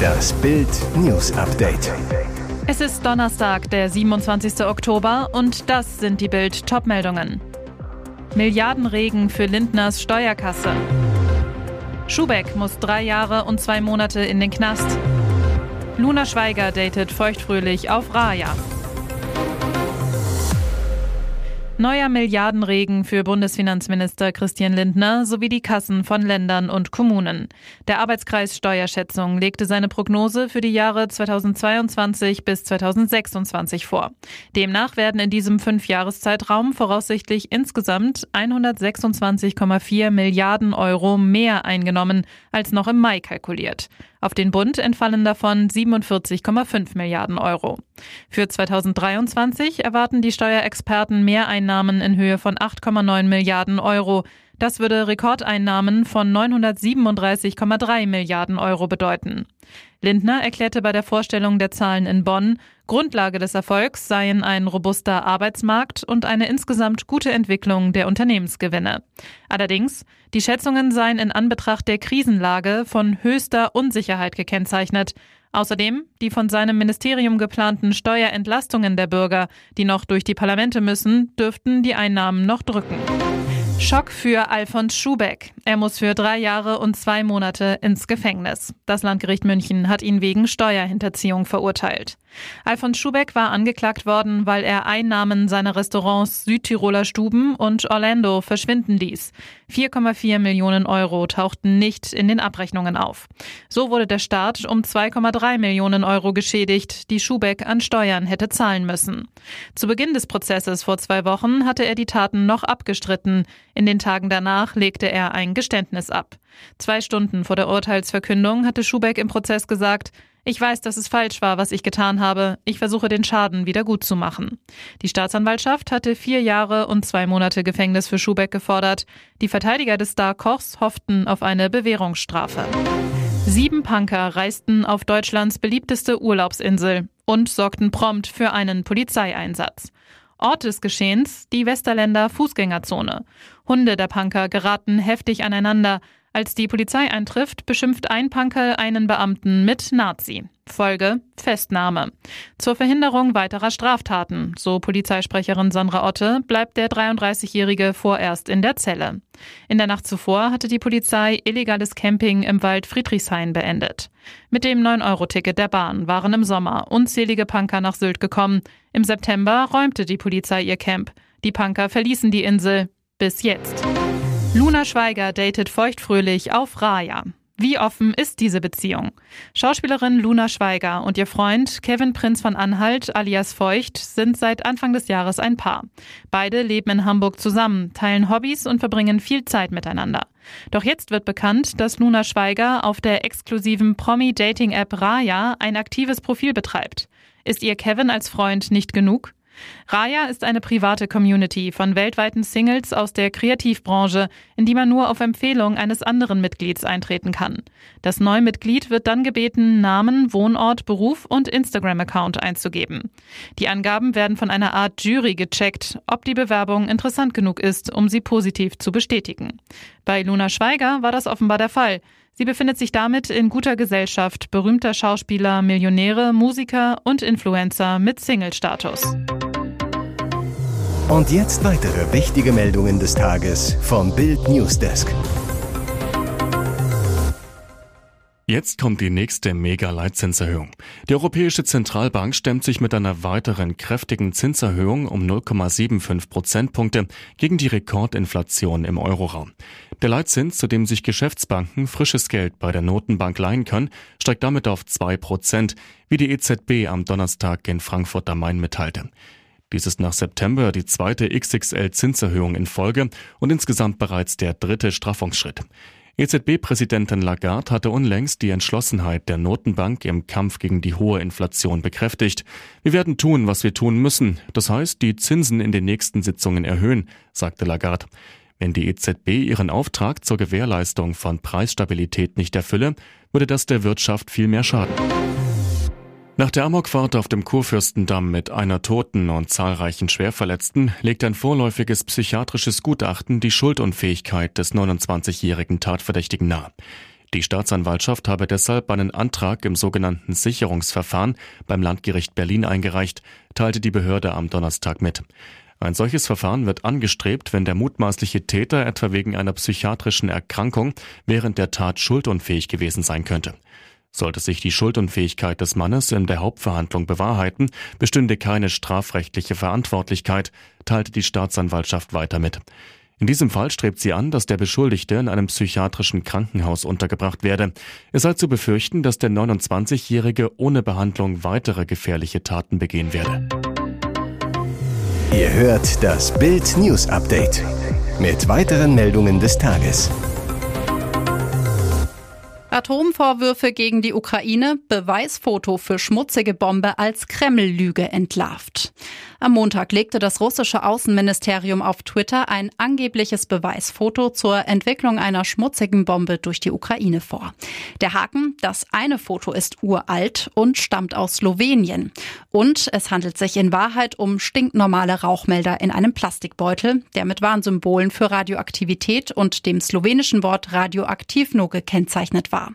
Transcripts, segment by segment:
Das Bild News Update. Es ist Donnerstag, der 27. Oktober und das sind die Bild Topmeldungen. Milliardenregen für Lindners Steuerkasse. Schubeck muss drei Jahre und zwei Monate in den Knast. Luna Schweiger datet feuchtfröhlich auf Raya. Neuer Milliardenregen für Bundesfinanzminister Christian Lindner sowie die Kassen von Ländern und Kommunen. Der Arbeitskreis Steuerschätzung legte seine Prognose für die Jahre 2022 bis 2026 vor. Demnach werden in diesem Fünfjahreszeitraum voraussichtlich insgesamt 126,4 Milliarden Euro mehr eingenommen als noch im Mai kalkuliert. Auf den Bund entfallen davon 47,5 Milliarden Euro. Für 2023 erwarten die Steuerexperten Mehreinnahmen in Höhe von 8,9 Milliarden Euro. Das würde Rekordeinnahmen von 937,3 Milliarden Euro bedeuten. Lindner erklärte bei der Vorstellung der Zahlen in Bonn, Grundlage des Erfolgs seien ein robuster Arbeitsmarkt und eine insgesamt gute Entwicklung der Unternehmensgewinne. Allerdings, die Schätzungen seien in Anbetracht der Krisenlage von höchster Unsicherheit gekennzeichnet. Außerdem die von seinem Ministerium geplanten Steuerentlastungen der Bürger, die noch durch die Parlamente müssen, dürften die Einnahmen noch drücken. Schock für Alfons Schubeck. Er muss für drei Jahre und zwei Monate ins Gefängnis. Das Landgericht München hat ihn wegen Steuerhinterziehung verurteilt. Alfons Schubeck war angeklagt worden, weil er Einnahmen seiner Restaurants Südtiroler Stuben und Orlando verschwinden ließ. 4,4 Millionen Euro tauchten nicht in den Abrechnungen auf. So wurde der Staat um 2,3 Millionen Euro geschädigt, die Schubeck an Steuern hätte zahlen müssen. Zu Beginn des Prozesses vor zwei Wochen hatte er die Taten noch abgestritten. In den Tagen danach legte er ein Geständnis ab. Zwei Stunden vor der Urteilsverkündung hatte Schubeck im Prozess gesagt, ich weiß, dass es falsch war, was ich getan habe. Ich versuche den Schaden wieder gut zu machen. Die Staatsanwaltschaft hatte vier Jahre und zwei Monate Gefängnis für Schubeck gefordert. Die Verteidiger des Star Kochs hofften auf eine Bewährungsstrafe. Sieben Punker reisten auf Deutschlands beliebteste Urlaubsinsel und sorgten prompt für einen Polizeieinsatz. Ort des Geschehens die Westerländer Fußgängerzone. Hunde der Punker geraten heftig aneinander. Als die Polizei eintrifft, beschimpft ein Punker einen Beamten mit Nazi. Folge Festnahme. Zur Verhinderung weiterer Straftaten, so Polizeisprecherin Sandra Otte, bleibt der 33-Jährige vorerst in der Zelle. In der Nacht zuvor hatte die Polizei illegales Camping im Wald Friedrichshain beendet. Mit dem 9-Euro-Ticket der Bahn waren im Sommer unzählige Punker nach Sylt gekommen. Im September räumte die Polizei ihr Camp. Die Punker verließen die Insel. Bis jetzt. Luna Schweiger datet feuchtfröhlich auf Raya. Wie offen ist diese Beziehung? Schauspielerin Luna Schweiger und ihr Freund Kevin Prinz von Anhalt alias Feucht sind seit Anfang des Jahres ein Paar. Beide leben in Hamburg zusammen, teilen Hobbys und verbringen viel Zeit miteinander. Doch jetzt wird bekannt, dass Luna Schweiger auf der exklusiven Promi-Dating-App Raya ein aktives Profil betreibt. Ist ihr Kevin als Freund nicht genug? Raya ist eine private Community von weltweiten Singles aus der Kreativbranche, in die man nur auf Empfehlung eines anderen Mitglieds eintreten kann. Das neue Mitglied wird dann gebeten, Namen, Wohnort, Beruf und Instagram-Account einzugeben. Die Angaben werden von einer Art Jury gecheckt, ob die Bewerbung interessant genug ist, um sie positiv zu bestätigen. Bei Luna Schweiger war das offenbar der Fall. Sie befindet sich damit in guter Gesellschaft berühmter Schauspieler, Millionäre, Musiker und Influencer mit Single-Status. Und jetzt weitere wichtige Meldungen des Tages vom Bild Newsdesk. Jetzt kommt die nächste Mega-Leitzinserhöhung. Die Europäische Zentralbank stemmt sich mit einer weiteren kräftigen Zinserhöhung um 0,75 Prozentpunkte gegen die Rekordinflation im Euroraum. Der Leitzins, zu dem sich Geschäftsbanken frisches Geld bei der Notenbank leihen können, steigt damit auf 2 Prozent, wie die EZB am Donnerstag in Frankfurt am Main mitteilte. Dies ist nach September die zweite XXL-Zinserhöhung in Folge und insgesamt bereits der dritte Straffungsschritt. EZB-Präsidentin Lagarde hatte unlängst die Entschlossenheit der Notenbank im Kampf gegen die hohe Inflation bekräftigt. Wir werden tun, was wir tun müssen. Das heißt, die Zinsen in den nächsten Sitzungen erhöhen, sagte Lagarde. Wenn die EZB ihren Auftrag zur Gewährleistung von Preisstabilität nicht erfülle, würde das der Wirtschaft viel mehr schaden. Nach der Amokfahrt auf dem Kurfürstendamm mit einer Toten und zahlreichen Schwerverletzten legt ein vorläufiges psychiatrisches Gutachten die Schuldunfähigkeit des 29-jährigen Tatverdächtigen nahe. Die Staatsanwaltschaft habe deshalb einen Antrag im sogenannten Sicherungsverfahren beim Landgericht Berlin eingereicht, teilte die Behörde am Donnerstag mit. Ein solches Verfahren wird angestrebt, wenn der mutmaßliche Täter etwa wegen einer psychiatrischen Erkrankung während der Tat schuldunfähig gewesen sein könnte. Sollte sich die Schuldunfähigkeit des Mannes in der Hauptverhandlung bewahrheiten, bestünde keine strafrechtliche Verantwortlichkeit, teilte die Staatsanwaltschaft weiter mit. In diesem Fall strebt sie an, dass der Beschuldigte in einem psychiatrischen Krankenhaus untergebracht werde. Es sei zu befürchten, dass der 29-Jährige ohne Behandlung weitere gefährliche Taten begehen werde. Ihr hört das Bild News Update mit weiteren Meldungen des Tages. Atomvorwürfe gegen die Ukraine, Beweisfoto für schmutzige Bombe als Kreml-Lüge entlarvt. Am Montag legte das russische Außenministerium auf Twitter ein angebliches Beweisfoto zur Entwicklung einer schmutzigen Bombe durch die Ukraine vor. Der Haken, das eine Foto ist uralt und stammt aus Slowenien. Und es handelt sich in Wahrheit um stinknormale Rauchmelder in einem Plastikbeutel, der mit Warnsymbolen für Radioaktivität und dem slowenischen Wort radioaktiv nur gekennzeichnet war.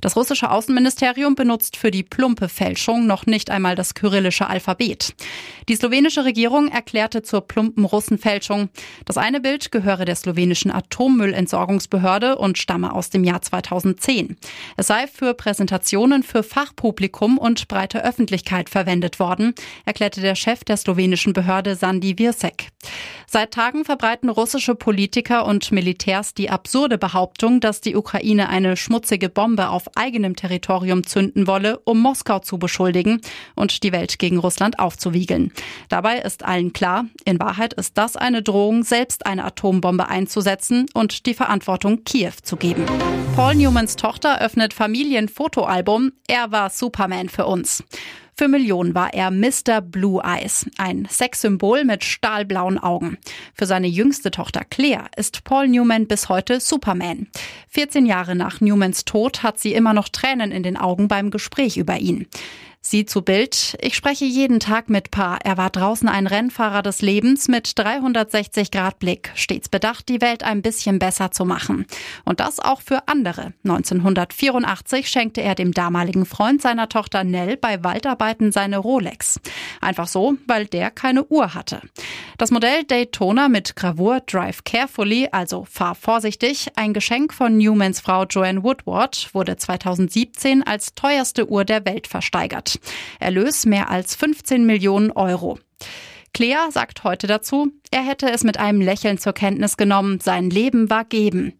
Das russische Außenministerium benutzt für die plumpe Fälschung noch nicht einmal das kyrillische Alphabet. Die slowenische Regierung erklärte zur plumpen Russenfälschung, das eine Bild gehöre der slowenischen Atommüllentsorgungsbehörde und stamme aus dem Jahr 2010. Es sei für Präsentationen für Fachpublikum und breite Öffentlichkeit verwendet worden, erklärte der Chef der slowenischen Behörde Sandi Wirsek. Seit Tagen verbreiten russische Politiker und Militärs die absurde Behauptung, dass die Ukraine eine schmutzige Bombe auf eigenem Territorium zünden wolle, um Moskau zu beschuldigen und die Welt gegen Russland aufzuwiegeln. Dabei ist allen klar, in Wahrheit ist das eine Drohung, selbst eine Atombombe einzusetzen und die Verantwortung Kiew zu geben. Paul Newmans Tochter öffnet Familienfotoalbum. Er war Superman für uns. Für Millionen war er Mr. Blue Eyes, ein Sexsymbol mit stahlblauen Augen. Für seine jüngste Tochter Claire ist Paul Newman bis heute Superman. 14 Jahre nach Newmans Tod hat sie immer noch Tränen in den Augen beim Gespräch über ihn. Sie zu Bild. Ich spreche jeden Tag mit Pa. Er war draußen ein Rennfahrer des Lebens mit 360 Grad Blick, stets bedacht, die Welt ein bisschen besser zu machen. Und das auch für andere. 1984 schenkte er dem damaligen Freund seiner Tochter Nell bei Waldarbeiten seine Rolex. Einfach so, weil der keine Uhr hatte. Das Modell Daytona mit Gravur Drive Carefully, also fahr vorsichtig, ein Geschenk von Newmans Frau Joanne Woodward, wurde 2017 als teuerste Uhr der Welt versteigert. Erlös mehr als 15 Millionen Euro. Claire sagt heute dazu, er hätte es mit einem Lächeln zur Kenntnis genommen, sein Leben war geben.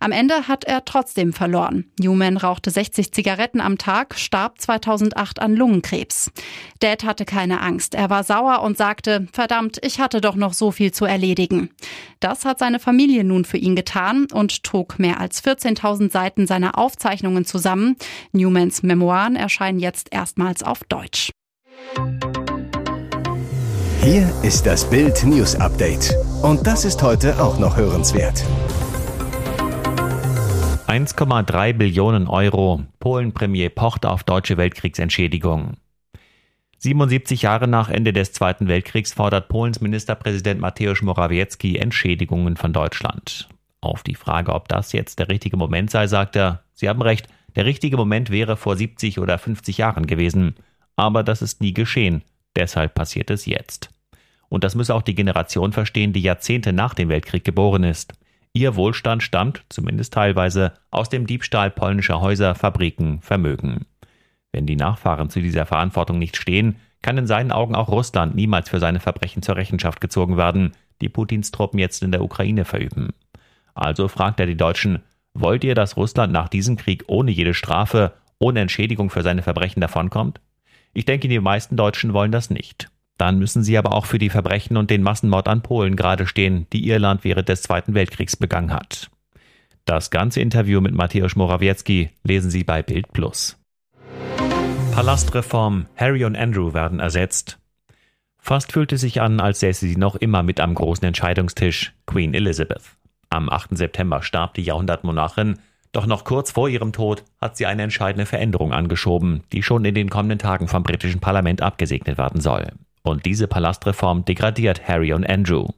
Am Ende hat er trotzdem verloren. Newman rauchte 60 Zigaretten am Tag, starb 2008 an Lungenkrebs. Dad hatte keine Angst. Er war sauer und sagte, verdammt, ich hatte doch noch so viel zu erledigen. Das hat seine Familie nun für ihn getan und trug mehr als 14.000 Seiten seiner Aufzeichnungen zusammen. Newmans Memoiren erscheinen jetzt erstmals auf Deutsch. Hier ist das Bild News Update. Und das ist heute auch noch hörenswert. 1,3 Billionen Euro. Polen-Premier pocht auf deutsche Weltkriegsentschädigung. 77 Jahre nach Ende des Zweiten Weltkriegs fordert Polens Ministerpräsident Mateusz Morawiecki Entschädigungen von Deutschland. Auf die Frage, ob das jetzt der richtige Moment sei, sagt er, Sie haben recht, der richtige Moment wäre vor 70 oder 50 Jahren gewesen. Aber das ist nie geschehen. Deshalb passiert es jetzt. Und das müsse auch die Generation verstehen, die Jahrzehnte nach dem Weltkrieg geboren ist. Ihr Wohlstand stammt, zumindest teilweise, aus dem Diebstahl polnischer Häuser, Fabriken, Vermögen. Wenn die Nachfahren zu dieser Verantwortung nicht stehen, kann in seinen Augen auch Russland niemals für seine Verbrechen zur Rechenschaft gezogen werden, die Putins Truppen jetzt in der Ukraine verüben. Also fragt er die Deutschen, wollt ihr, dass Russland nach diesem Krieg ohne jede Strafe, ohne Entschädigung für seine Verbrechen davonkommt? Ich denke, die meisten Deutschen wollen das nicht. Dann müssen sie aber auch für die Verbrechen und den Massenmord an Polen gerade stehen, die ihr Land während des Zweiten Weltkriegs begangen hat. Das ganze Interview mit Mateusz Morawiecki lesen Sie bei Bild Plus. Palastreform, Harry und Andrew werden ersetzt. Fast fühlte sich an, als säße sie noch immer mit am großen Entscheidungstisch, Queen Elizabeth. Am 8. September starb die Jahrhundertmonarchin, doch noch kurz vor ihrem Tod hat sie eine entscheidende Veränderung angeschoben, die schon in den kommenden Tagen vom britischen Parlament abgesegnet werden soll. Und diese Palastreform degradiert Harry und Andrew.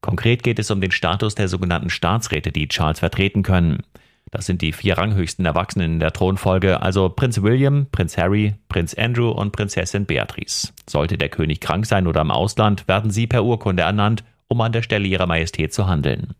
Konkret geht es um den Status der sogenannten Staatsräte, die Charles vertreten können. Das sind die vier ranghöchsten Erwachsenen in der Thronfolge, also Prinz William, Prinz Harry, Prinz Andrew und Prinzessin Beatrice. Sollte der König krank sein oder im Ausland, werden sie per Urkunde ernannt, um an der Stelle ihrer Majestät zu handeln.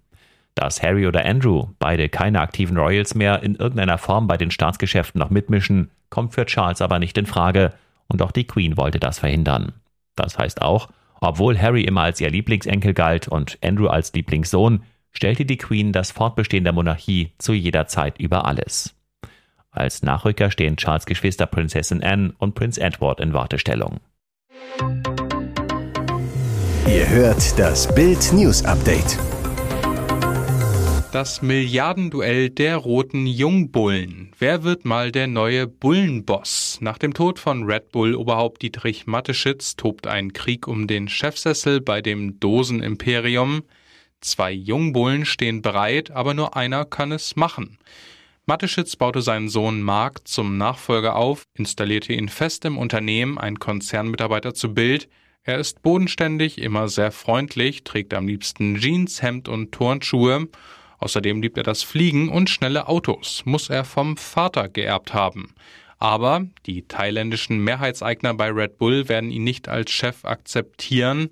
Dass Harry oder Andrew, beide keine aktiven Royals mehr, in irgendeiner Form bei den Staatsgeschäften noch mitmischen, kommt für Charles aber nicht in Frage, und auch die Queen wollte das verhindern. Das heißt auch, obwohl Harry immer als ihr Lieblingsenkel galt und Andrew als Lieblingssohn, stellte die Queen das Fortbestehen der Monarchie zu jeder Zeit über alles. Als Nachrücker stehen Charles Geschwister Prinzessin Anne und Prinz Edward in Wartestellung. Ihr hört das Bild News Update. Das Milliardenduell der roten Jungbullen. Wer wird mal der neue Bullenboss? Nach dem Tod von Red Bull-Oberhaupt Dietrich Mateschitz tobt ein Krieg um den Chefsessel bei dem Dosenimperium. Zwei Jungbullen stehen bereit, aber nur einer kann es machen. Mateschitz baute seinen Sohn Mark zum Nachfolger auf, installierte ihn fest im Unternehmen, ein Konzernmitarbeiter zu Bild. Er ist bodenständig, immer sehr freundlich, trägt am liebsten Jeans, Hemd und Turnschuhe. Außerdem liebt er das Fliegen und schnelle Autos, muss er vom Vater geerbt haben. Aber die thailändischen Mehrheitseigner bei Red Bull werden ihn nicht als Chef akzeptieren.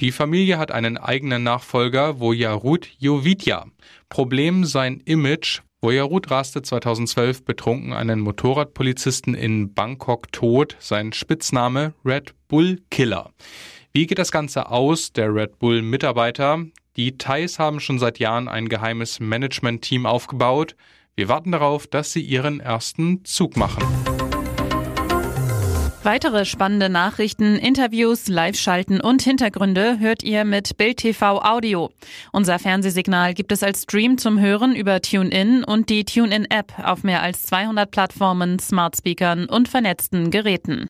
Die Familie hat einen eigenen Nachfolger, Vojarut Jovidja. Problem sein Image. Vojarut raste 2012 betrunken einen Motorradpolizisten in Bangkok tot. Sein Spitzname Red Bull Killer. Wie geht das Ganze aus? Der Red Bull Mitarbeiter. Die Thais haben schon seit Jahren ein geheimes Management-Team aufgebaut. Wir warten darauf, dass sie ihren ersten Zug machen. Weitere spannende Nachrichten, Interviews, Live-Schalten und Hintergründe hört ihr mit Bild TV Audio. Unser Fernsehsignal gibt es als Stream zum Hören über TuneIn und die TuneIn-App auf mehr als 200 Plattformen, Smart Speakern und vernetzten Geräten.